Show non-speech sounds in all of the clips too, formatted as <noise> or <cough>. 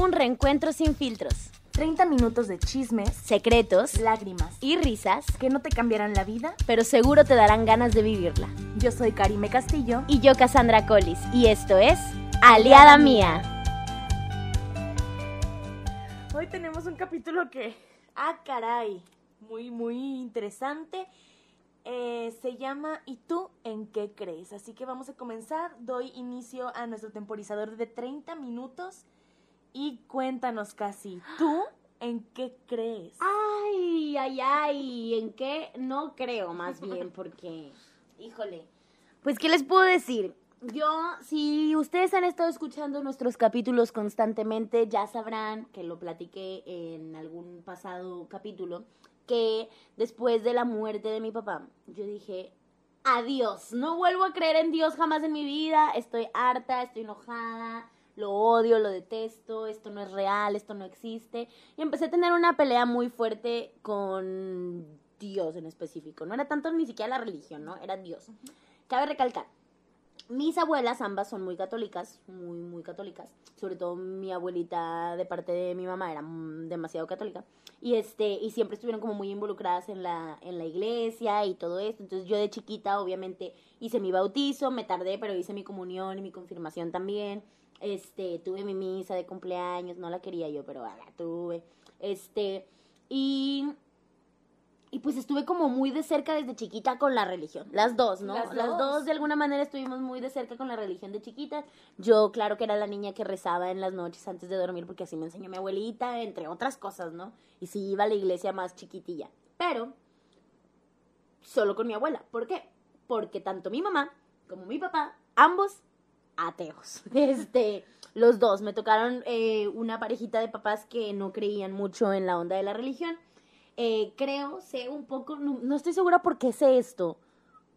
Un reencuentro sin filtros, 30 minutos de chismes, secretos lágrimas y risas, que no te cambiarán la vida. pero seguro te darán ganas de vivirla. Yo soy Karime Castillo. Y yo, Cassandra Collis, y esto es Aliada Mía. Hoy tenemos un capítulo que, ah, caray, muy, muy interesante. Eh, se llama ¿Y tú en qué crees? Así que vamos a comenzar. Doy inicio a nuestro temporizador de 30 minutos. Y cuéntanos casi, ¿tú en qué crees? Ay, ay, ay, ¿en qué? No creo más <laughs> bien, porque, híjole. Pues, ¿qué les puedo decir? Yo, si ustedes han estado escuchando nuestros capítulos constantemente, ya sabrán que lo platiqué en algún pasado capítulo, que después de la muerte de mi papá, yo dije, adiós, no vuelvo a creer en Dios jamás en mi vida, estoy harta, estoy enojada, lo odio, lo detesto, esto no es real, esto no existe. Y empecé a tener una pelea muy fuerte con Dios en específico. No era tanto ni siquiera la religión, ¿no? Era Dios. Cabe recalcar, mis abuelas ambas son muy católicas, muy, muy católicas. Sobre todo mi abuelita de parte de mi mamá era demasiado católica. Y este, y siempre estuvieron como muy involucradas en la, en la iglesia y todo esto. Entonces yo de chiquita, obviamente, hice mi bautizo, me tardé, pero hice mi comunión y mi confirmación también. Este, tuve mi misa de cumpleaños, no la quería yo, pero ah, la tuve. Este, y y pues estuve como muy de cerca desde chiquita con la religión. Las dos, ¿no? Las Las, dos. dos. de alguna manera estuvimos muy de cerca con la religión de chiquitas. Yo, claro que era la niña que rezaba en las noches antes de dormir porque así me enseñó mi abuelita, entre otras cosas, ¿no? Y sí iba a la iglesia más chiquitilla. Pero solo con mi abuela. ¿Por qué? Porque tanto mi mamá como mi papá, ambos ateos. <laughs> Este, los dos. Me tocaron eh, una parejita de papás que no creían mucho en la onda de la religión. Eh, creo, sé un poco, no, no estoy segura por qué sé esto,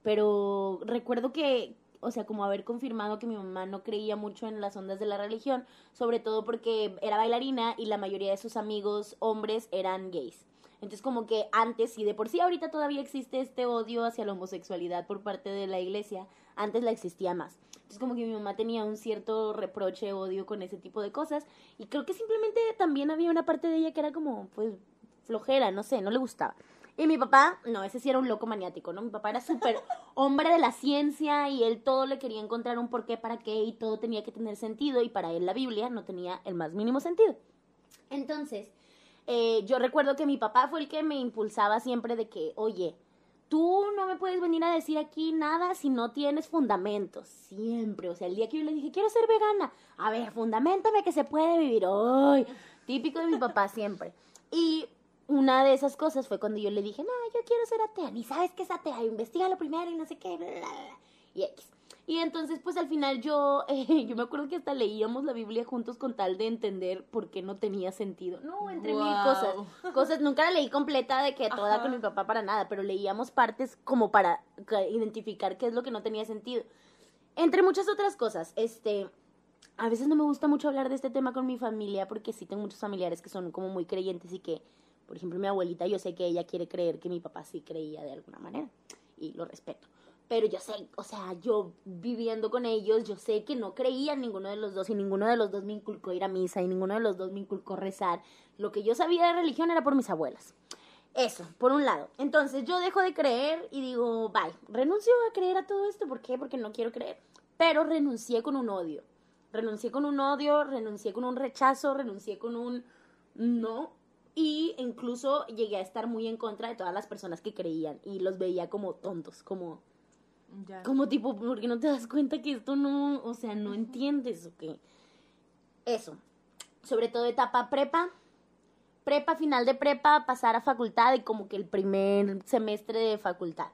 pero recuerdo que, o sea, como haber confirmado que mi mamá no creía mucho en las ondas de la religión, sobre todo porque era bailarina y la mayoría de sus amigos hombres eran gays. Entonces como que antes, y de por sí ahorita todavía existe este odio hacia la homosexualidad por parte de la iglesia, antes la existía más. Entonces como que mi mamá tenía un cierto reproche, odio con ese tipo de cosas, y creo que simplemente también había una parte de ella que era como, pues, flojera, no sé, no le gustaba. Y mi papá, no, ese sí era un loco maniático, ¿no? Mi papá era súper <laughs> hombre de la ciencia y él todo le quería encontrar un porqué, para qué y todo tenía que tener sentido y para él la Biblia no tenía el más mínimo sentido. Entonces, eh, yo recuerdo que mi papá fue el que me impulsaba siempre de que, oye, tú no me puedes venir a decir aquí nada si no tienes fundamentos. Siempre. O sea, el día que yo le dije, quiero ser vegana. A ver, fundamentame que se puede vivir. Ay, típico de mi papá siempre. Y una de esas cosas fue cuando yo le dije, no, yo quiero ser atea. Ni sabes qué es atea. Investígalo primero y no sé qué. bla, bla, bla". Y X. Y entonces, pues al final yo, <laughs> eh, yo me acuerdo que hasta leíamos la Biblia juntos con tal de entender por qué no tenía sentido. No, entre mil cosas. <laughs> Cosas, nunca la leí completa de que toda Ajá. con mi papá para nada, pero leíamos partes como para ca- identificar qué es lo que no tenía sentido. Entre muchas otras cosas, este, a veces no me gusta mucho hablar de este tema con mi familia porque sí tengo muchos familiares que son como muy creyentes y que, por ejemplo, mi abuelita, yo sé que ella quiere creer que mi papá sí creía de alguna manera y lo respeto. Pero yo sé, o sea, yo viviendo con ellos, yo sé que no creía en ninguno de los dos y ninguno de los dos me inculcó ir a misa y ninguno de los dos me inculcó rezar. Lo que yo sabía de religión era por mis abuelas. Eso, por un lado. Entonces yo dejo de creer y digo, bye, renuncio a creer a todo esto. ¿Por qué? Porque no quiero creer. Pero renuncié con un odio. Renuncié con un odio, renuncié con un rechazo, renuncié con un no. Y incluso llegué a estar muy en contra de todas las personas que creían y los veía como tontos, como, Ya. como tipo, ¿por qué no te das cuenta que esto no, o sea, no entiendes o qué? Eso. Sobre todo etapa prepa. Prepa, final de prepa, pasar a facultad y como que el primer semestre de facultad.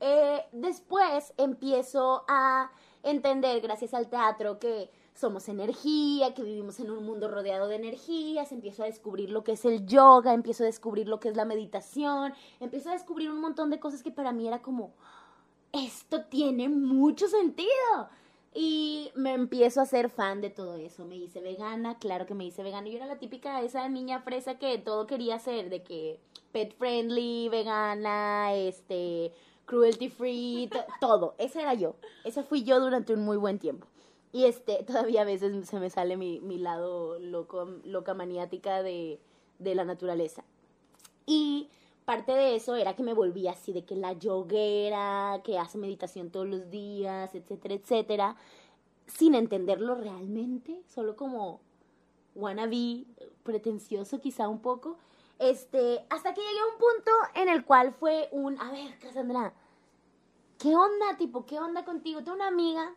Eh, después empiezo a entender, gracias al teatro, que somos energía, que vivimos en un mundo rodeado de energías, empiezo a descubrir lo que es el yoga, empiezo a descubrir lo que es la meditación, empiezo a descubrir un montón de cosas que para mí era como, esto tiene mucho sentido. Y me empiezo a ser fan de todo eso. Me hice vegana, claro que me hice vegana. Yo era la típica, esa niña fresa que todo quería hacer, de que pet friendly, vegana, este, cruelty free, to- <laughs> todo. Esa era yo. Esa fui yo durante un muy buen tiempo. Y este, <laughs> todavía a veces se me sale mi, mi lado loco, loca maniática de, de la naturaleza. Y parte de eso era que me volvía así, de que la yoguera, que hace meditación todos los días, etcétera, etcétera, sin entenderlo realmente, solo como wannabe, pretencioso quizá un poco, este, hasta que llegué a un punto en el cual fue un, a ver, Cassandra, ¿qué onda, tipo, qué onda contigo? Tengo una amiga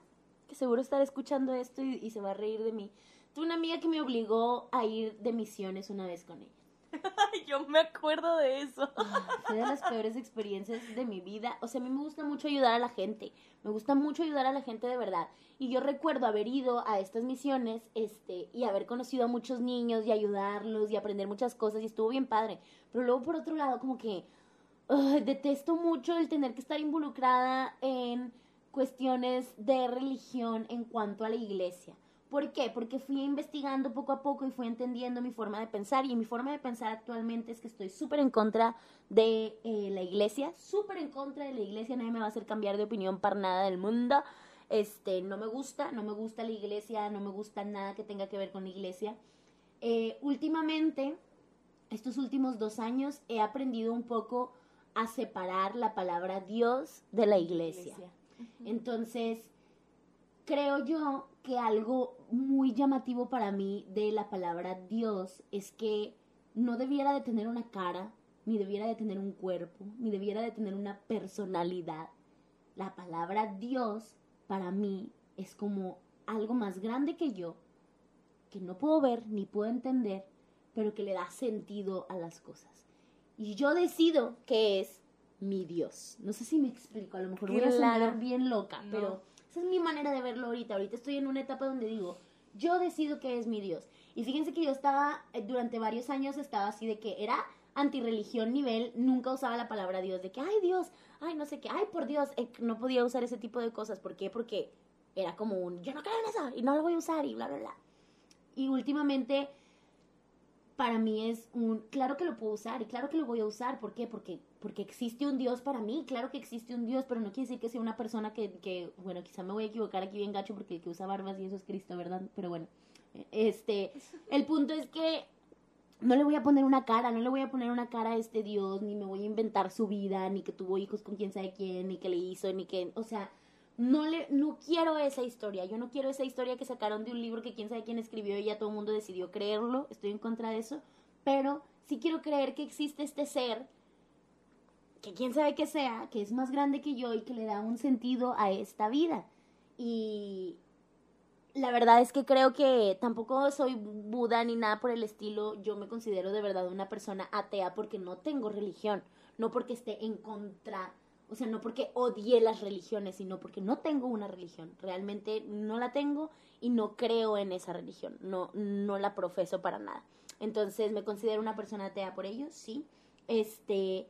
que seguro estará escuchando esto y, y se va a reír de mí. Tengo una amiga que me obligó a ir de misiones una vez con ella. <laughs> Yo me acuerdo de eso. Fue de las peores experiencias de mi vida. O sea, a mí me gusta mucho ayudar a la gente. Me gusta mucho ayudar a la gente de verdad. Y yo recuerdo haber ido a estas misiones, este, y haber conocido a muchos niños y ayudarlos y aprender muchas cosas y estuvo bien padre. Pero luego por otro lado, como que detesto mucho el tener que estar involucrada en cuestiones de religión en cuanto a la iglesia. ¿Por qué? Porque fui investigando poco a poco y fui entendiendo mi forma de pensar y mi forma de pensar actualmente es que estoy súper en contra de eh, la iglesia, súper en contra de la iglesia, nadie me va a hacer cambiar de opinión para nada del mundo. Este, no me gusta, no me gusta la iglesia, no me gusta nada que tenga que ver con la iglesia. Eh, últimamente, estos últimos dos años, he aprendido un poco a separar la palabra Dios de la iglesia. Entonces, creo yo que algo muy llamativo para mí de la palabra Dios es que no debiera de tener una cara, ni debiera de tener un cuerpo, ni debiera de tener una personalidad. La palabra Dios para mí es como algo más grande que yo, que no puedo ver ni puedo entender, pero que le da sentido a las cosas. Y yo decido que es mi Dios. No sé si me explico, a lo mejor voy a sonar bien loca, No. pero esa es mi manera de verlo ahorita. Ahorita estoy en una etapa donde digo, yo decido que es mi Dios. Y fíjense que yo estaba, eh, durante varios años estaba así de que era antirreligión nivel, nunca usaba la palabra Dios, de que, ay Dios, ay no sé qué, ay por Dios, eh, no podía usar ese tipo de cosas. ¿Por qué? Porque era como un, yo no creo en eso y no lo voy a usar y bla, bla, bla. Y últimamente para mí es un, claro que lo puedo usar y claro que lo voy a usar. ¿Por qué? Porque, porque existe un Dios para mí, claro que existe un Dios, pero no quiere decir que sea una persona que, que, bueno, quizá me voy a equivocar aquí bien gacho porque el que usa barbas y eso es Cristo, ¿verdad? Pero bueno, este, el punto es que no le voy a poner una cara, no le voy a poner una cara a este Dios, ni me voy a inventar su vida, ni que tuvo hijos con quién sabe quién, ni que le hizo, ni que, o sea, no le, no quiero esa historia, yo no quiero esa historia que sacaron de un libro que quién sabe quién escribió y ya todo el mundo decidió creerlo, estoy en contra de eso, pero sí quiero creer que existe este ser, que quién sabe qué sea, que es más grande que yo y que le da un sentido a esta vida. Y la verdad es que creo que tampoco soy Buda ni nada por el estilo. Yo me considero de verdad una persona atea porque no tengo religión, no porque esté en contra, o sea, no porque odie las religiones, sino porque no tengo una religión. Realmente no la tengo y no creo en esa religión, no, no la profeso para nada. Entonces me considero una persona atea por ello, sí. Este,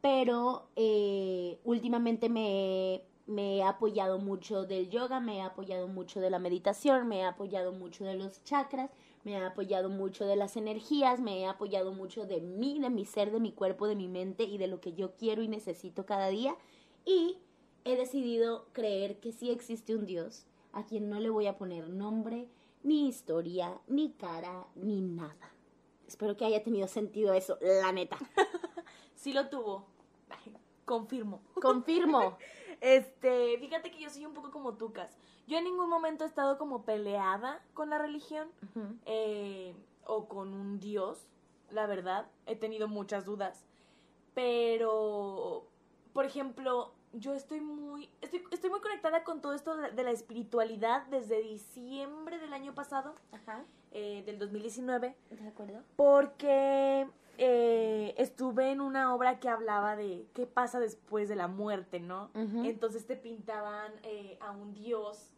pero eh, últimamente me, me he apoyado mucho del yoga, me he apoyado mucho de la meditación, me he apoyado mucho de los chakras, me he apoyado mucho de las energías, me he apoyado mucho de mí, de mi ser, de mi cuerpo, de mi mente y de lo que yo quiero y necesito cada día. Y he decidido creer que sí existe un Dios a quien no le voy a poner nombre, ni historia, ni cara, ni nada. Espero que haya tenido sentido eso, la neta. <laughs> Sí lo tuvo. Confirmo. Confirmo. <laughs> Este, fíjate que yo soy un poco como Tucas. Yo en ningún momento he estado como peleada con la religión eh, o con un dios, la verdad. He tenido muchas dudas. Pero, por ejemplo, yo estoy muy, estoy, estoy muy conectada con todo esto de, de la espiritualidad desde diciembre del año pasado, Ajá. Eh, del 2019 ¿De acuerdo? porque eh, estuve en una obra que hablaba de qué pasa después de la muerte, ¿no? Entonces te pintaban eh, a un dios,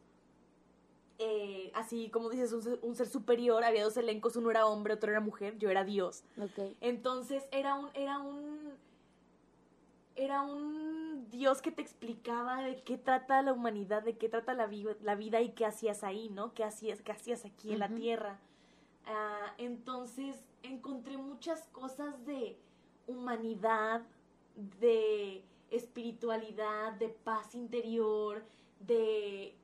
eh, así como dices, un ser, un ser superior, había dos elencos, uno era hombre, otro era mujer, yo era dios. Ok. Entonces era un, era un, era un Dios que te explicaba de qué trata la humanidad, de qué trata la, vi- la vida y qué hacías ahí, ¿no? ¿Qué hacías, qué hacías aquí en la tierra? Ah, entonces encontré muchas cosas de humanidad, de espiritualidad, de paz interior, de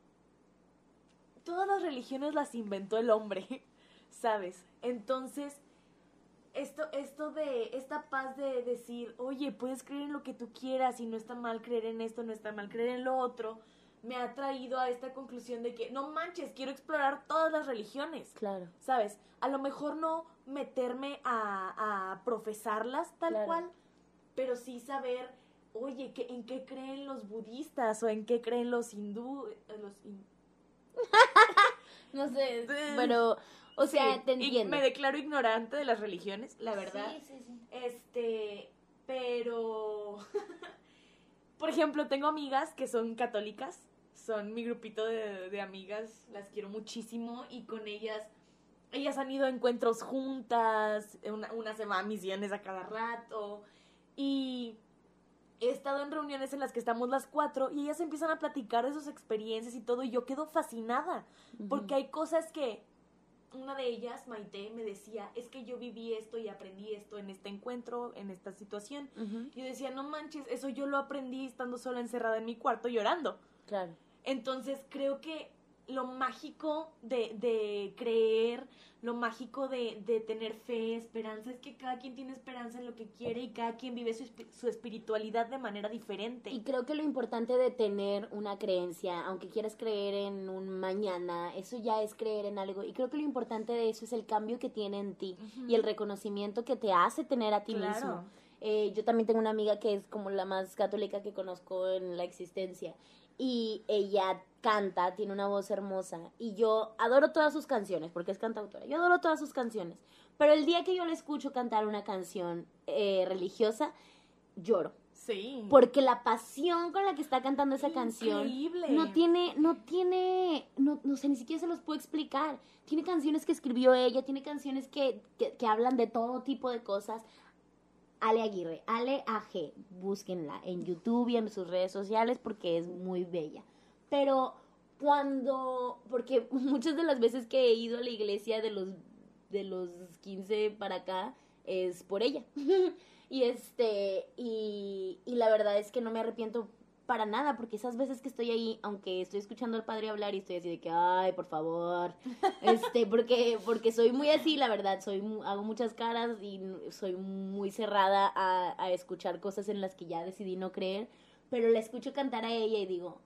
todas las religiones las inventó el hombre, <laughs> ¿sabes? Entonces, esto, esto de, esta paz de decir, oye, puedes creer en lo que tú quieras y no está mal creer en esto, no está mal creer en lo otro, me ha traído a esta conclusión de que, no manches, quiero explorar todas las religiones. Claro. ¿Sabes? A lo mejor no meterme a, a profesarlas tal Claro. cual, pero sí saber, oye, ¿qué, ¿en qué creen los budistas o en qué creen los hindú, eh, los hin- <laughs> No sé, pero, o sea, Sí, te y entiendo. Me declaro ignorante de las religiones, la verdad. Sí, sí, sí. Este, pero, <laughs> por ejemplo, tengo amigas que son católicas, son mi grupito de, de amigas, las quiero muchísimo y con ellas, ellas han ido a encuentros juntas, una, una se va a misiones a cada rato y he estado en reuniones en las que estamos las cuatro y ellas empiezan a platicar de sus experiencias y todo y yo quedo fascinada porque hay cosas que una de ellas, Maite, me decía, es que yo viví esto y aprendí esto en este encuentro, en esta situación. Y yo decía, no manches, eso yo lo aprendí estando sola encerrada en mi cuarto llorando. Claro. Entonces creo que lo mágico de, de creer, lo mágico de, de tener fe, esperanza, es que cada quien tiene esperanza en lo que quiere y cada quien vive su, su espiritualidad de manera diferente. Y creo que lo importante de tener una creencia, aunque quieras creer en un mañana, eso ya es creer en algo. Y creo que lo importante de eso es el cambio que tiene en ti y el reconocimiento que te hace tener a ti Claro. mismo. Eh, yo también tengo una amiga que es como la más católica que conozco en la existencia. Y ella canta, tiene una voz hermosa. Y yo adoro todas sus canciones, porque es cantautora. Yo adoro todas sus canciones. Pero el día que yo le escucho cantar una canción eh, religiosa, lloro. Sí. Porque la pasión con la que está cantando esa canción Increíble. no tiene, no tiene, no, no sé, ni siquiera se los puedo explicar. Tiene canciones que escribió ella, tiene canciones que, que, que hablan de todo tipo de cosas. Ale Aguirre, Ale AG, búsquenla en YouTube y en sus redes sociales porque es muy bella. Pero cuando, porque <laughs> muchas de las veces que he ido a la iglesia de los, de los 15 para acá es por ella. <laughs> y este, y, y la verdad es que no me arrepiento para nada, porque esas veces que estoy ahí, aunque estoy escuchando al padre hablar y estoy así de que, ay, por favor, <laughs> este, porque, porque soy muy así, la verdad, soy, hago muchas caras y soy muy cerrada a, a escuchar cosas en las que ya decidí no creer, pero la escucho cantar a ella y digo,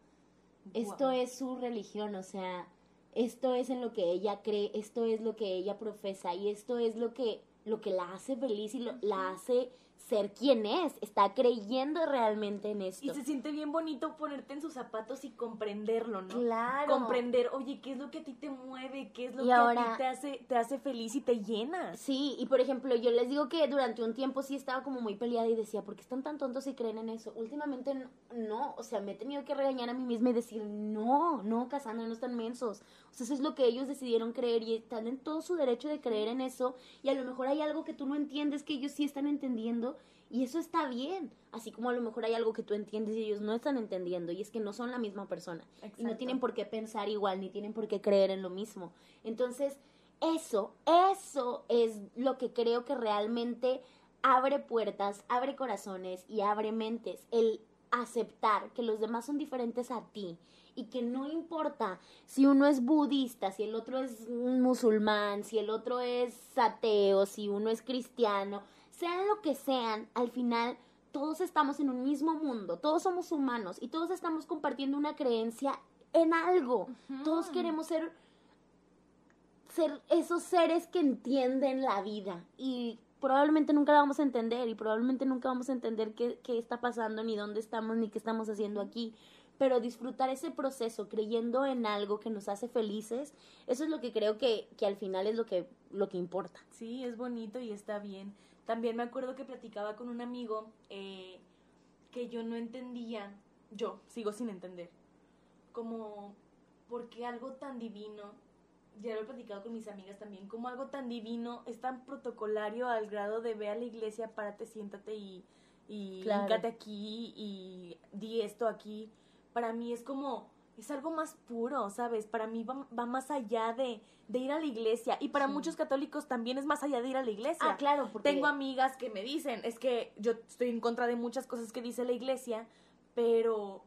esto es su religión, o sea, esto es en lo que ella cree, esto es lo que ella profesa y esto es lo que, lo que la hace feliz y lo- la hace ser quien es, está creyendo realmente en esto. Y se siente bien bonito ponerte en sus zapatos y comprenderlo, ¿no? Claro. Comprender, oye, ¿qué es lo que a ti te mueve? ¿Qué es lo Y que a ti te hace, te hace feliz y te llena? Sí, y por ejemplo, yo les digo que durante un tiempo sí estaba como muy peleada y decía, ¿por qué están tan tontos y creen en eso? Últimamente no, o sea, me he tenido que regañar a mí misma y decir, no, no, Cassandra, no están mensos. O sea, eso es lo que ellos decidieron creer y están en todo su derecho de creer en eso y a lo mejor hay algo que tú no entiendes que ellos sí están entendiendo y eso está bien, así como a lo mejor hay algo que tú entiendes y ellos no están entendiendo y es que no son la misma persona y no tienen por qué pensar igual ni tienen por qué creer en lo mismo. Entonces, eso, eso es lo que creo que realmente abre puertas, abre corazones y abre mentes. El aceptar que los demás son diferentes a ti y que no importa si uno es budista, si el otro es musulmán, si el otro es ateo, si uno es cristiano, sean lo que sean, al final todos estamos en un mismo mundo, todos somos humanos y todos estamos compartiendo una creencia en algo. Todos queremos ser ser esos seres que entienden la vida y probablemente nunca la vamos a entender y probablemente nunca vamos a entender qué, qué está pasando, ni dónde estamos, ni qué estamos haciendo aquí. Pero disfrutar ese proceso creyendo en algo que nos hace felices, eso es lo que creo que, que al final es lo que, lo que importa. Sí, es bonito y está bien. También me acuerdo que platicaba con un amigo eh, que yo no entendía, yo sigo sin entender, como por qué algo tan divino, ya lo he platicado con mis amigas también, como algo tan divino es tan protocolario al grado de ve a la iglesia, párate, siéntate y, y Claro. aquí y di esto aquí. Para mí es como, es algo más puro, ¿sabes? Para mí va, va más allá de, de ir a la iglesia. Y para Sí. muchos católicos también es más allá de ir a la iglesia. Ah, claro, porque Tengo amigas que me dicen, es que yo estoy en contra de muchas cosas que dice la iglesia, pero,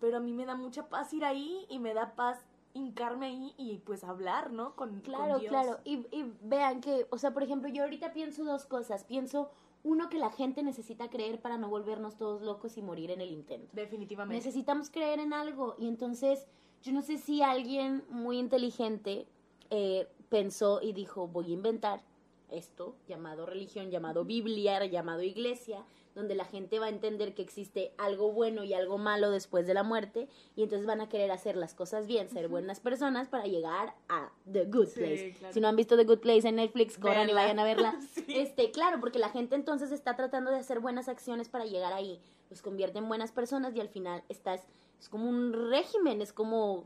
pero a mí me da mucha paz ir ahí y me da paz hincarme ahí y pues hablar, ¿no? Con, Claro, con Dios. claro. Y, y vean que, o sea, por ejemplo, yo ahorita pienso dos cosas. Pienso, uno, que la gente necesita creer para no volvernos todos locos y morir en el intento. Definitivamente. Necesitamos creer en algo. Y entonces, yo no sé si alguien muy inteligente eh, pensó y dijo, voy a inventar esto, llamado religión, llamado Biblia, llamado iglesia, donde la gente va a entender que existe algo bueno y algo malo después de la muerte, y entonces van a querer hacer las cosas bien, ser buenas personas para llegar a The Good Sí, Place. claro. Si no han visto The Good Place en Netflix, corran y vayan a verla. <laughs> Sí. Este, claro, porque la gente entonces está tratando de hacer buenas acciones para llegar ahí. Los convierte en buenas personas y al final estás, es como un régimen, es como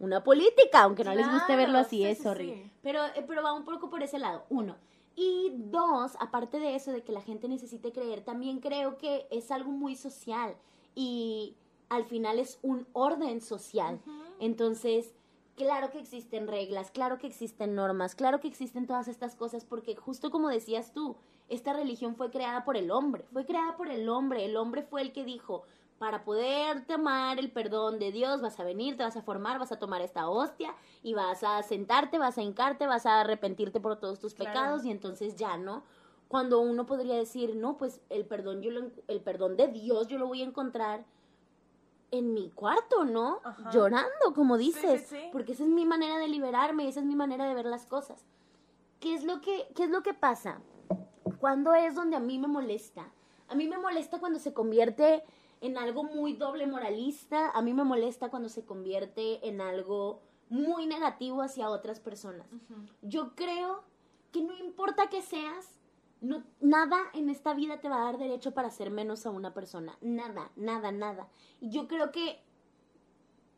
una política, aunque no les guste verlo así, sí, es horrible. Pero, eh, pero va un poco por ese lado, uno. Y dos, aparte de eso, de que la gente necesite creer, también creo que es algo muy social y al final es un orden social. Entonces, claro que existen reglas, claro que existen normas, claro que existen todas estas cosas, porque justo como decías tú, esta religión fue creada por el hombre, fue creada por el hombre, el hombre fue el que dijo, para poder tomar el perdón de Dios, vas a venir, te vas a formar, vas a tomar esta hostia y vas a sentarte, vas a hincarte, vas a arrepentirte por todos tus Claro. pecados y entonces ya, ¿no? Cuando uno podría decir, no, pues el perdón, yo lo, el perdón de Dios yo lo voy a encontrar en mi cuarto, ¿no? Ajá. Llorando, como sí, dices, sí. porque esa es mi manera de liberarme, esa es mi manera de ver las cosas. ¿Qué es lo que, qué es lo que pasa? ¿Cuándo es donde a mí me molesta? A mí me molesta cuando se convierte en algo muy doble moralista, a mí me molesta cuando se convierte en algo muy negativo hacia otras personas. Yo creo que no importa que seas, no, nada en esta vida te va a dar derecho para hacer menos a una persona. Nada, nada, nada. Y yo creo que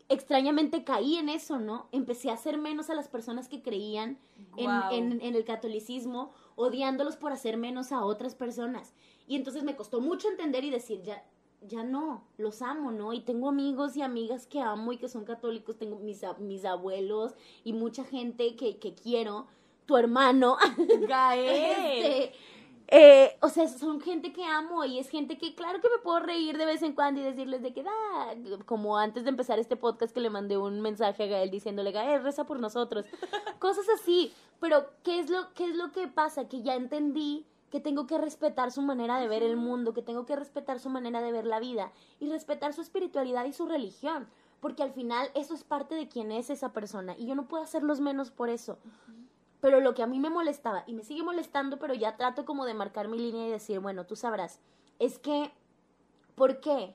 extrañamente caí en eso, ¿no? Empecé a hacer menos a las personas que creían en, en- en el catolicismo, odiándolos por hacer menos a otras personas. Y entonces me costó mucho entender y decir, ya, ya no, los amo, ¿no? Y tengo amigos y amigas que amo y que son católicos, tengo mis, mis abuelos y mucha gente que, que quiero, tu hermano, <laughs> Gael. este, eh, o sea, son gente que amo y es gente que claro que me puedo reír de vez en cuando y decirles de que da, como antes de empezar este podcast que le mandé un mensaje a Gael diciéndole, Gael, reza por nosotros. <laughs> Cosas así, pero ¿qué es lo qué es lo que pasa? Que ya entendí que tengo que respetar su manera de ver el mundo, que tengo que respetar su manera de ver la vida y respetar su espiritualidad y su religión, porque al final eso es parte de quién es esa persona y yo no puedo hacerlos menos por eso. Pero lo que a mí me molestaba, y me sigue molestando, pero ya trato como de marcar mi línea y decir, bueno, tú sabrás, es que, ¿por qué?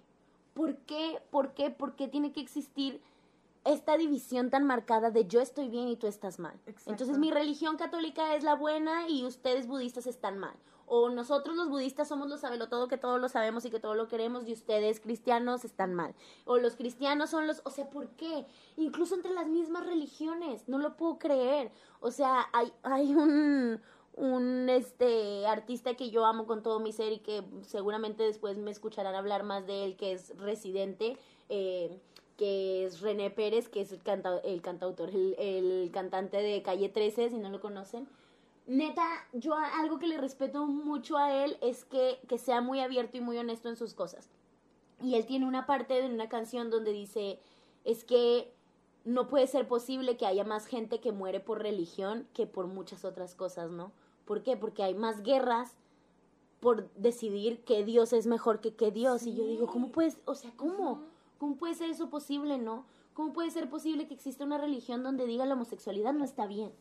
¿Por qué? ¿Por qué? ¿Por qué tiene que existir esta división tan marcada de yo estoy bien y tú estás mal? Exacto. Entonces mi religión católica es la buena y ustedes budistas están mal. O nosotros los budistas somos los todo que todo lo sabemos y que todo lo queremos y ustedes cristianos están mal. O los cristianos son los, o sea, ¿por qué? Incluso entre las mismas religiones, no lo puedo creer. O sea, hay, hay un, un este artista que yo amo con todo mi ser y que seguramente después me escucharán hablar más de él, que es residente, eh, que es René Pérez, que es el, canta, el cantautor, el, el cantante de Calle 13, si no lo conocen. Neta, yo algo que le respeto mucho a él es que, que sea muy abierto y muy honesto en sus cosas. Y él tiene una parte de una canción donde dice, es que no puede ser posible que haya más gente que muere por religión que por muchas otras cosas, ¿no? ¿Por qué? Porque hay más guerras por decidir que Dios es mejor que que Dios. Y yo digo, ¿cómo puedes, o sea, cómo? ¿Cómo puede ser eso posible, no? ¿Cómo puede ser posible que exista una religión donde diga la homosexualidad no está bien?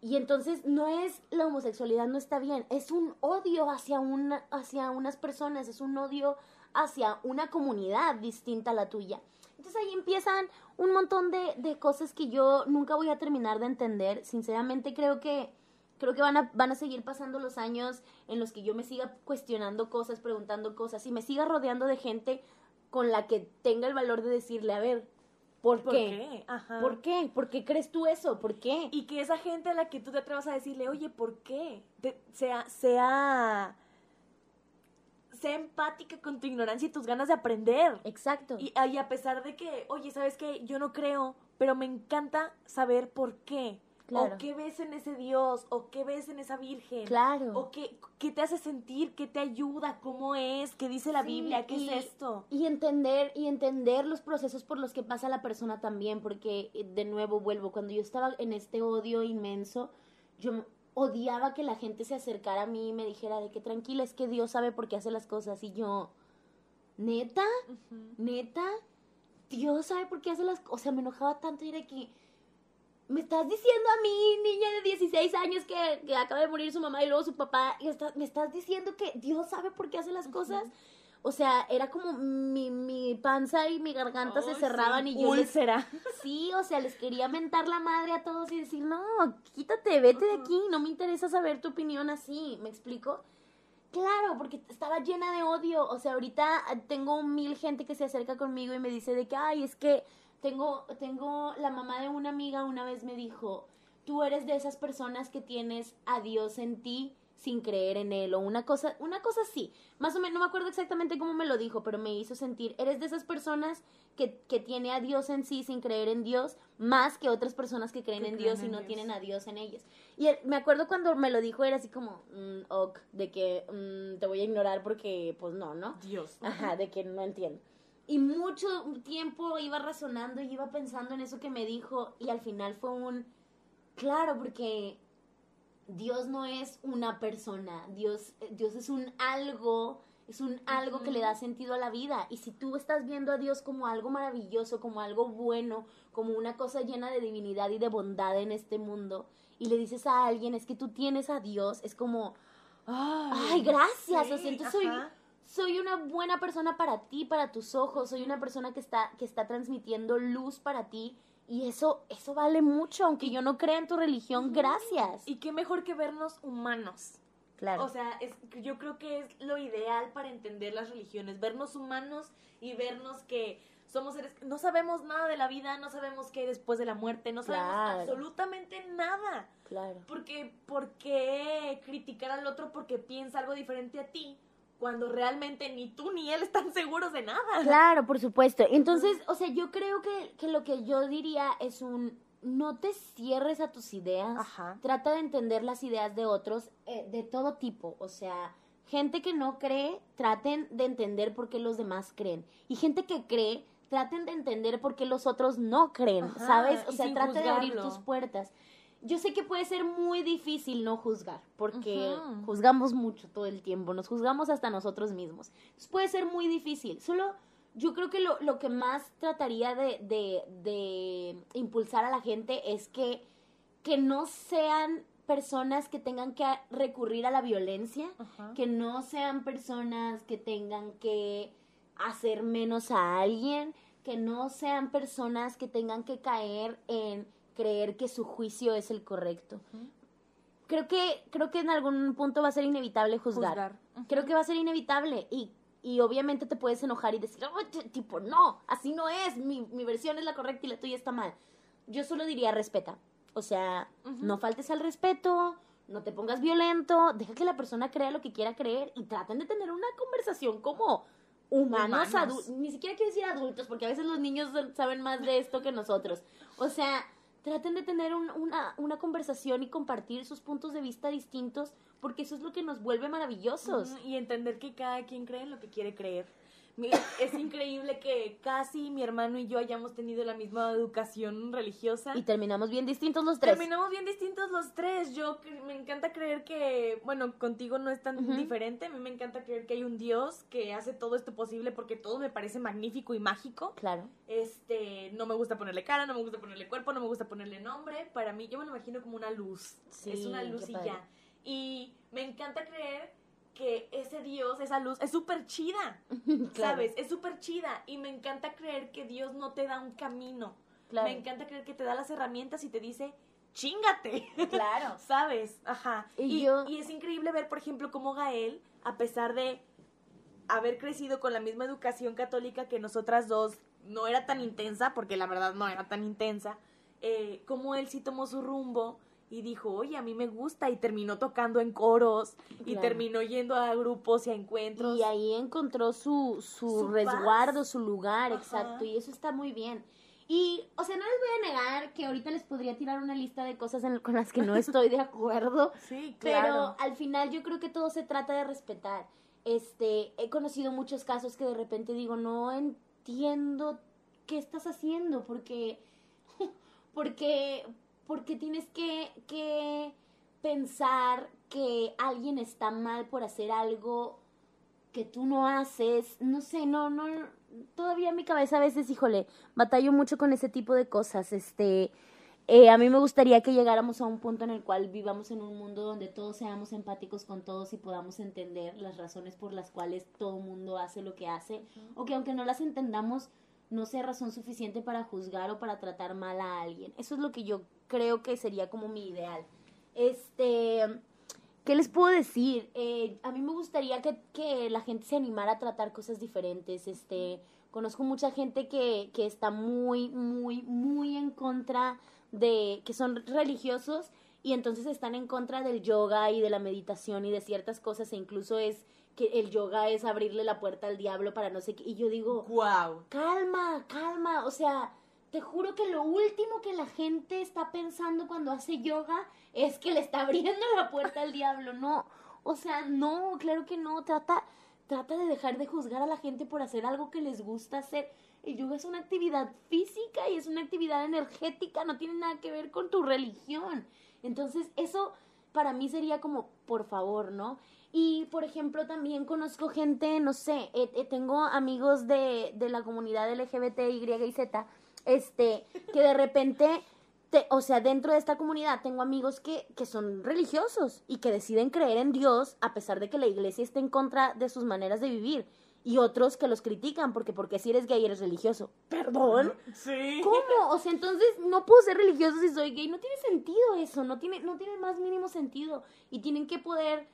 Y entonces no es la homosexualidad no está bien, es un odio hacia, una, hacia unas personas, es un odio hacia una comunidad distinta a la tuya. Entonces ahí empiezan un montón de, de cosas que yo nunca voy a terminar de entender. Sinceramente creo que creo que van a, van a seguir pasando los años en los que yo me siga cuestionando cosas, preguntando cosas y me siga rodeando de gente con la que tenga el valor de decirle, a ver, ¿por, ¿Por qué? qué? Ajá. ¿Por qué? ¿Por qué crees tú eso? ¿Por qué? Y que esa gente a la que tú te atrevas a decirle, oye, ¿por qué? Te- sea, sea, sea empática con tu ignorancia y tus ganas de aprender. Exacto. Y, y a pesar de que, oye, ¿sabes qué? Yo no creo, pero me encanta saber por qué. O qué ves en ese Dios, o qué ves en esa Virgen, claro. o qué, qué te hace sentir, qué te ayuda, cómo es, qué dice la Biblia, qué es esto. Y entender, y entender los procesos por los que pasa la persona también, porque eh, de nuevo vuelvo, cuando yo estaba en este odio inmenso, yo odiaba que la gente se acercara a mí y me dijera de que tranquila, es que Dios sabe por qué hace las cosas, y yo, neta, neta, Dios sabe por qué hace las cosas, o sea, me enojaba tanto y era que me estás diciendo a mí, niña de 16 años, que, que acaba de morir su mamá y luego su papá, y me estás diciendo que Dios sabe por qué hace las cosas. O sea, era como mi, mi panza y mi garganta se cerraban y yo Úlcera. <laughs> sí, o sea, les quería mentar la madre a todos y decir, no, quítate, vete de aquí, no me interesa saber tu opinión así, ¿me explico? Claro, porque estaba llena de odio, o sea, ahorita tengo mil gente que se acerca conmigo y me dice de que, ay, es que tengo, tengo, la mamá de una amiga una vez me dijo, tú eres de esas personas que tienes a Dios en ti sin creer en él o una cosa, una cosa así. Más o menos, no me acuerdo exactamente cómo me lo dijo, pero me hizo sentir, eres de esas personas que, que tiene a Dios en sí sin creer en Dios, más que otras personas que creen en Dios y no tienen a Dios en ellas. Y me acuerdo cuando me lo dijo, era así como, mm, ok, de que mm, te voy a ignorar porque, pues no, ¿no? Dios. Ajá, de que no entiendo. Y mucho tiempo iba razonando y iba pensando en eso que me dijo y al final fue un, claro, porque Dios no es una persona, Dios, Dios es un algo, es un algo que le da sentido a la vida. Y si tú estás viendo a Dios como algo maravilloso, como algo bueno, como una cosa llena de divinidad y de bondad en este mundo, y le dices a alguien, es que tú tienes a Dios, es como, ay, gracias, o sea, entonces soy soy una buena persona para ti, para tus ojos, soy una persona que está, que está transmitiendo luz para ti. Y eso, eso vale mucho, aunque yo no crea en tu religión, gracias. Y qué mejor que vernos humanos. Claro. O sea, es, yo creo que es lo ideal para entender las religiones, vernos humanos y vernos que somos seres, no sabemos nada de la vida, no sabemos qué hay después de la muerte, no sabemos absolutamente nada. Claro. Porque, ¿por qué criticar al otro porque piensa algo diferente a ti? Cuando realmente ni tú ni él están <laughs> seguros de nada. Claro, por supuesto. Entonces, o sea, yo creo que, que lo que yo diría es un, no te cierres a tus ideas, Ajá. trata de entender las ideas de otros eh, de todo tipo, o sea, gente que no cree, traten de entender por qué los demás creen, y gente que cree, traten de entender por qué los otros no creen, ¿sabes? O sea, trata de abrir tus puertas yo sé que puede ser muy difícil no juzgar, porque juzgamos mucho todo el tiempo, nos juzgamos hasta nosotros mismos. Entonces puede ser muy difícil. Solo yo creo que lo, lo que más trataría de, de, de, impulsar a la gente es que, que no sean personas que tengan que recurrir a la violencia, que no sean personas que tengan que hacer menos a alguien, que no sean personas que tengan que caer en creer que su juicio es el correcto. Creo que, creo que en algún punto va a ser inevitable juzgar. Creo que va a ser inevitable y, y obviamente te puedes enojar y decir, tipo, no, así no es, mi, mi, versión es la correcta y la tuya está mal. Yo solo diría respeta. O sea, no faltes al respeto, no te pongas violento, deja que la persona crea lo que quiera creer y traten de tener una conversación como humanos, adultos, ni siquiera quiero decir adultos, porque a veces los niños saben más de esto que nosotros. O sea, traten de tener una, una, conversación y compartir sus puntos de vista distintos, porque eso es lo que nos vuelve maravillosos. y entender que cada quien cree lo que quiere creer es increíble que casi mi hermano y yo hayamos tenido la misma educación religiosa. Y terminamos bien distintos los tres. Terminamos bien distintos los tres. Yo me encanta creer que, bueno, contigo no es tan diferente. A mí me encanta creer que hay un Dios que hace todo esto posible porque todo me parece magnífico y mágico. Claro. Este, no me gusta ponerle cara, no me gusta ponerle cuerpo, no me gusta ponerle nombre. Para mí, yo me lo imagino como una luz. es una luz y ya. Y me encanta creer que ese Dios, esa luz, es súper chida, <laughs> ¿sabes? Es súper chida y me encanta creer que Dios no te da un camino. Me encanta creer que te da las herramientas y te dice, chingate. Claro. <laughs> ¿Sabes? Ajá. Y, y, es increíble ver, por ejemplo, cómo Gael, a pesar de haber crecido con la misma educación católica que nosotras dos, no era tan intensa, porque la verdad no era tan intensa, eh, cómo él sí tomó su rumbo y dijo, oye, a mí me gusta y terminó tocando en coros y terminó yendo a grupos y a encuentros. Y ahí encontró su, su, resguardo, su lugar, exacto, y eso está muy bien. Y, o sea, no les voy a negar que ahorita les podría tirar una lista de cosas en- con las que no <laughs> estoy de acuerdo. Sí, Pero al final yo creo que todo se trata de respetar. Este, he conocido muchos casos que de repente digo, no entiendo qué estás haciendo, porque, <laughs> porque, porque tienes que, que pensar que alguien está mal por hacer algo que tú no haces. No sé, no, no, todavía en mi cabeza a veces, híjole, batallo mucho con ese tipo de cosas. Este, eh, a mí me gustaría que llegáramos a un punto en el cual vivamos en un mundo donde todos seamos empáticos con todos y podamos entender las razones por las cuales todo mundo hace lo que hace, o que aunque no las entendamos, no sea razón suficiente para juzgar o para tratar mal a alguien. Eso es lo que yo creo que sería como mi ideal. Este, ¿qué les puedo decir? Eh, a mí me gustaría que, que la gente se animara a tratar cosas diferentes. Este, conozco mucha gente que, que está muy, muy, muy en contra de, que son religiosos y entonces están en contra del yoga y de la meditación y de ciertas cosas e incluso es que el yoga es abrirle la puerta al diablo para no sé qué. Y yo digo, Wow. calma, calma, o sea, te juro que lo último que la gente está pensando cuando hace yoga es que le está <laughs> abriendo la puerta al diablo, no, o sea, no, claro que no, trata, trata de dejar de juzgar a la gente por hacer algo que les gusta hacer. El yoga es una actividad física y es una actividad energética, no tiene nada que ver con tu religión. Entonces, eso para mí sería como, por favor, ¿no? Y, por ejemplo, también conozco gente, no sé, eh, eh, tengo amigos de, de la comunidad LGBT, Y y Z, este, que de repente, te- o sea, dentro de esta comunidad tengo amigos que, que son religiosos y que deciden creer en Dios a pesar de que la iglesia esté en contra de sus maneras de vivir. Y otros que los critican porque porque si eres gay eres religioso. ¿Perdón? Sí. ¿Cómo? O sea, entonces no puedo ser religioso si soy gay. No tiene sentido eso, no tiene, no tiene el más mínimo sentido. Y tienen que poder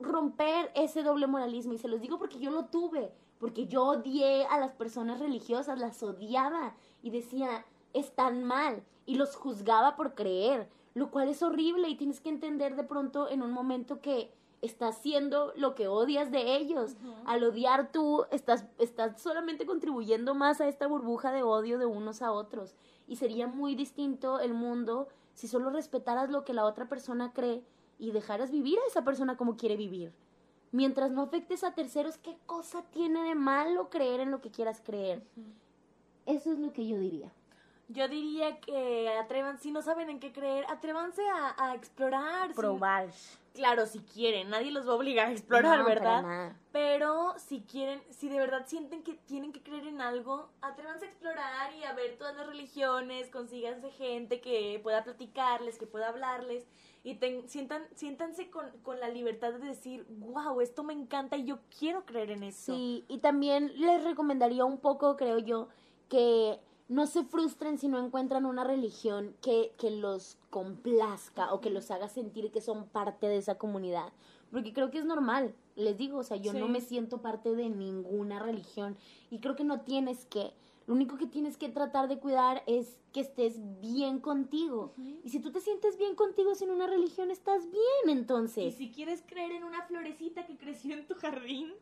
romper ese doble moralismo. Y se los digo porque yo lo tuve, porque yo odié a las personas religiosas, las odiaba y decía, están mal. Y los juzgaba por creer, lo cual es horrible y tienes que entender de pronto en un momento que estás haciendo lo que odias de ellos. Al odiar tú, estás, estás solamente contribuyendo más a esta burbuja de odio de unos a otros. Y sería muy distinto el mundo si solo respetaras lo que la otra persona cree y dejaras vivir a esa persona como quiere vivir. Mientras no afectes a terceros, ¿qué cosa tiene de malo creer en lo que quieras creer? Eso es lo que yo diría. Yo diría que atrevan, si no saben en qué creer, atrévanse a, a explorar. si- Probar. claro, si quieren, nadie los va a obligar a explorar, No, para ¿verdad? nada. Pero si quieren, si de verdad sienten que tienen que creer en algo, atrévanse a explorar y a ver todas las religiones, consíganse gente que pueda platicarles, que pueda hablarles y ten- sientan, siéntanse con, con la libertad de decir, wow, esto me encanta y yo quiero creer en esto. Sí, y también les recomendaría un poco, creo yo, que no se frustren si no encuentran una religión que, que los complazca o que los haga sentir que son parte de esa comunidad. Porque creo que es normal, les digo, o sea, yo no me siento parte de ninguna religión y creo que no tienes que. Lo único que tienes que tratar de cuidar es que estés bien contigo. Y si tú te sientes bien contigo sin una religión, estás bien Y entonces. si quieres creer en una florecita que creció en tu jardín,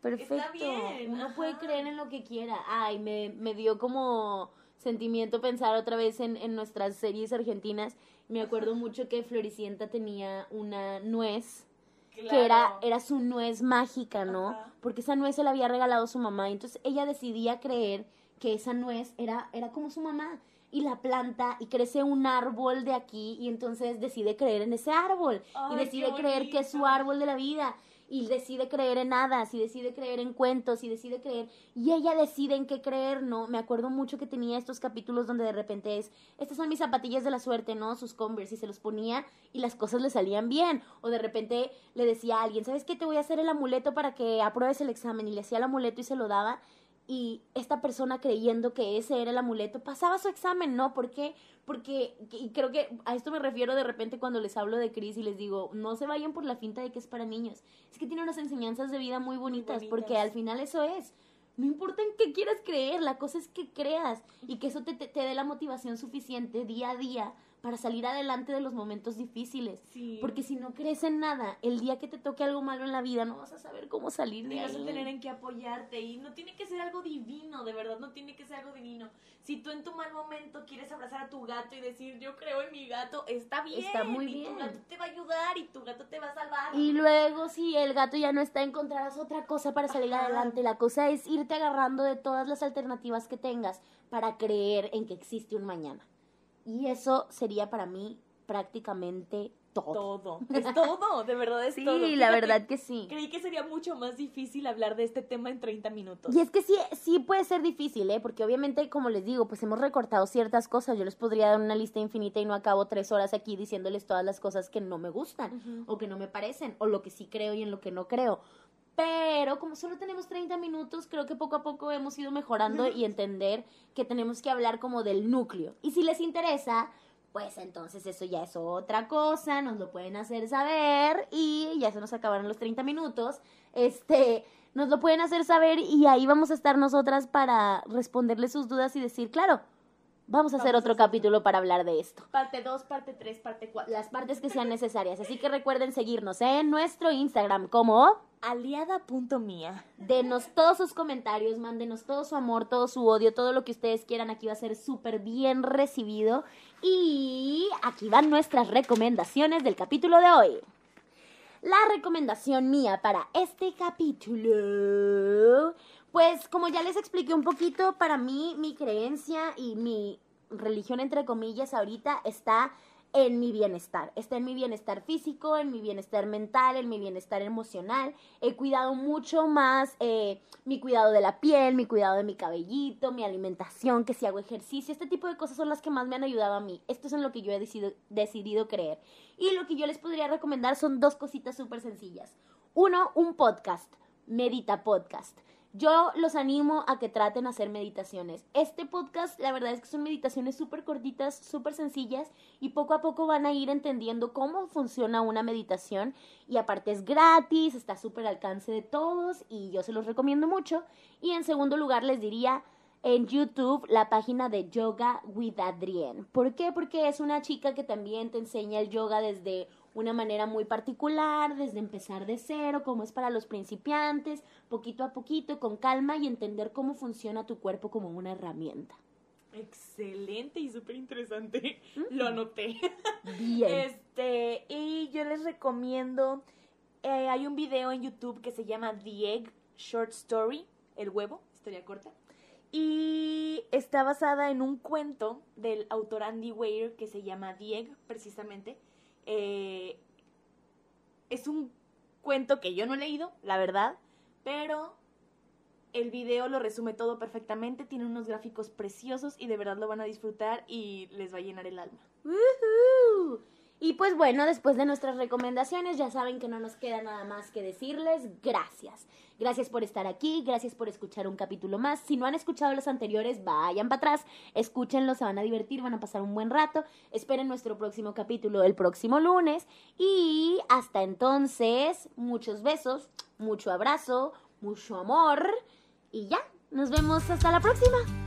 Perfecto. bien, Uno ajá. puede creer en lo que quiera. Ay, me, me dio como sentimiento pensar otra vez en, en nuestras series argentinas. Me acuerdo mucho que Floricienta tenía una nuez que era, era su nuez mágica, ¿no? Ajá. Porque esa nuez se la había regalado su mamá. y Entonces ella decidía creer que esa nuez era, era como su mamá. Y la planta y crece un árbol de aquí y entonces decide creer en ese árbol. Y decide creer que es su árbol de la vida. Y decide creer en hadas, y decide creer en cuentos, y decide creer. Y ella decide en qué creer, ¿no? Me acuerdo mucho que tenía estos capítulos donde de repente es, estas son mis zapatillas de la suerte, ¿no? Sus Converse, y se los ponía y las cosas le salían bien. O de repente le decía a alguien, ¿sabes qué? Te voy a hacer el amuleto para que apruebes el examen. Y le hacía el amuleto y se lo daba. Y esta persona creyendo que ese era el amuleto, pasaba su examen, ¿no? ¿Por qué? Porque, y creo que a esto me refiero de repente cuando les hablo de Cris y les digo, no se vayan por la finta de que es para niños. Es que tiene unas enseñanzas de vida muy bonitas, bonitas. porque al final eso es. No importa en qué quieras creer, la cosa es que creas y que eso te, te, te dé la motivación suficiente día a día para salir adelante de los momentos difíciles. Sí. Porque si no crees en nada, el día que te toque algo malo en la vida, no vas a saber cómo salir de Y vas a ahí. tener en qué apoyarte y no tiene que ser algo divino, de verdad, no tiene que ser algo divino. Si tú en tu mal momento quieres abrazar a tu gato y decir yo creo en mi gato, está bien. Está muy y bien. tu gato te va a ayudar y tu gato te va a salvar. Y luego, si el gato ya no está, encontrarás otra cosa para salir Ajá. adelante. La cosa es irte agarrando de todas las alternativas que tengas para creer en que existe un mañana. Y eso sería para mí prácticamente todo. todo, <laughs> es todo, de verdad es Sí, todo. la Fíjate, verdad que sí. Creí que sería mucho más difícil hablar de este tema en 30 minutos. Y es que sí, sí puede ser difícil, ¿eh? Porque obviamente, como les digo, pues hemos recortado ciertas cosas. Yo les podría dar una lista infinita y no acabo tres horas aquí diciéndoles todas las cosas que no me gustan o que no me parecen o lo que sí creo y en lo que no creo. Pero como solo tenemos 30 minutos, creo que poco a poco hemos ido mejorando y entender que tenemos que hablar como del núcleo. Y si les interesa, pues entonces eso ya es otra cosa, nos lo pueden hacer saber y ya se nos acabaron los 30 minutos. Este, nos lo pueden hacer saber y ahí vamos a estar nosotras para responderles sus dudas y decir, claro, vamos a hacer Vamos a otro hacer- capítulo para hablar de esto Parte 2, parte 3, parte 4. las partes que sean <laughs> necesarias. Así que recuerden seguirnos en nuestro Instagram como Aliada.mía. denos todos sus comentarios, mándenos todo su amor, todo su odio, todo lo que ustedes quieran. Aquí va a ser súper bien recibido. Y aquí van nuestras recomendaciones del capítulo de hoy. La recomendación mía para este capítulo, pues como ya les expliqué un poquito, para mí mi creencia y mi religión entre comillas ahorita está en mi bienestar, está en mi bienestar físico, en mi bienestar mental, en mi bienestar emocional. He cuidado mucho más eh, mi cuidado de la piel, mi cuidado de mi cabellito, mi alimentación, que si hago ejercicio, este tipo de cosas son las que más me han ayudado a mí. Esto es en lo que yo he decidido, decidido creer. Y lo que yo les podría recomendar son dos cositas súper sencillas. Uno, un podcast, Medita Podcast. Yo los animo a que traten de hacer meditaciones. Este podcast, la verdad es que son meditaciones súper cortitas, súper sencillas y poco a poco van a ir entendiendo cómo funciona una meditación y aparte es gratis, está súper al alcance de todos y yo se los recomiendo mucho. Y en segundo lugar les diría en YouTube la página de Yoga with Adrienne. ¿Por qué? Porque es una chica que también te enseña el yoga desde una manera muy particular, desde empezar de cero, como es para los principiantes, poquito a poquito, con calma y entender cómo funciona tu cuerpo como una herramienta. Excelente y súper interesante. Lo anoté. Bien. Este, y yo les recomiendo, eh, hay un video en YouTube que se llama The Egg Short Story, el huevo, historia corta. Y está basada en un cuento del autor Andy Weir que se llama The Egg, precisamente. Eh, es un cuento que yo no he leído, la verdad, pero el video lo resume todo perfectamente, tiene unos gráficos preciosos y de verdad lo van a disfrutar y les va a llenar el alma. ¡Woohoo! Y pues bueno, después de nuestras recomendaciones, ya saben que no nos queda nada más que decirles gracias. Gracias por estar aquí, gracias por escuchar un capítulo más. Si no han escuchado los anteriores, vayan para atrás, escúchenlos, se van a divertir, van a pasar un buen rato. Esperen nuestro próximo capítulo el próximo lunes. Y hasta entonces, muchos besos, mucho abrazo, mucho amor. Y ya, nos vemos hasta la próxima.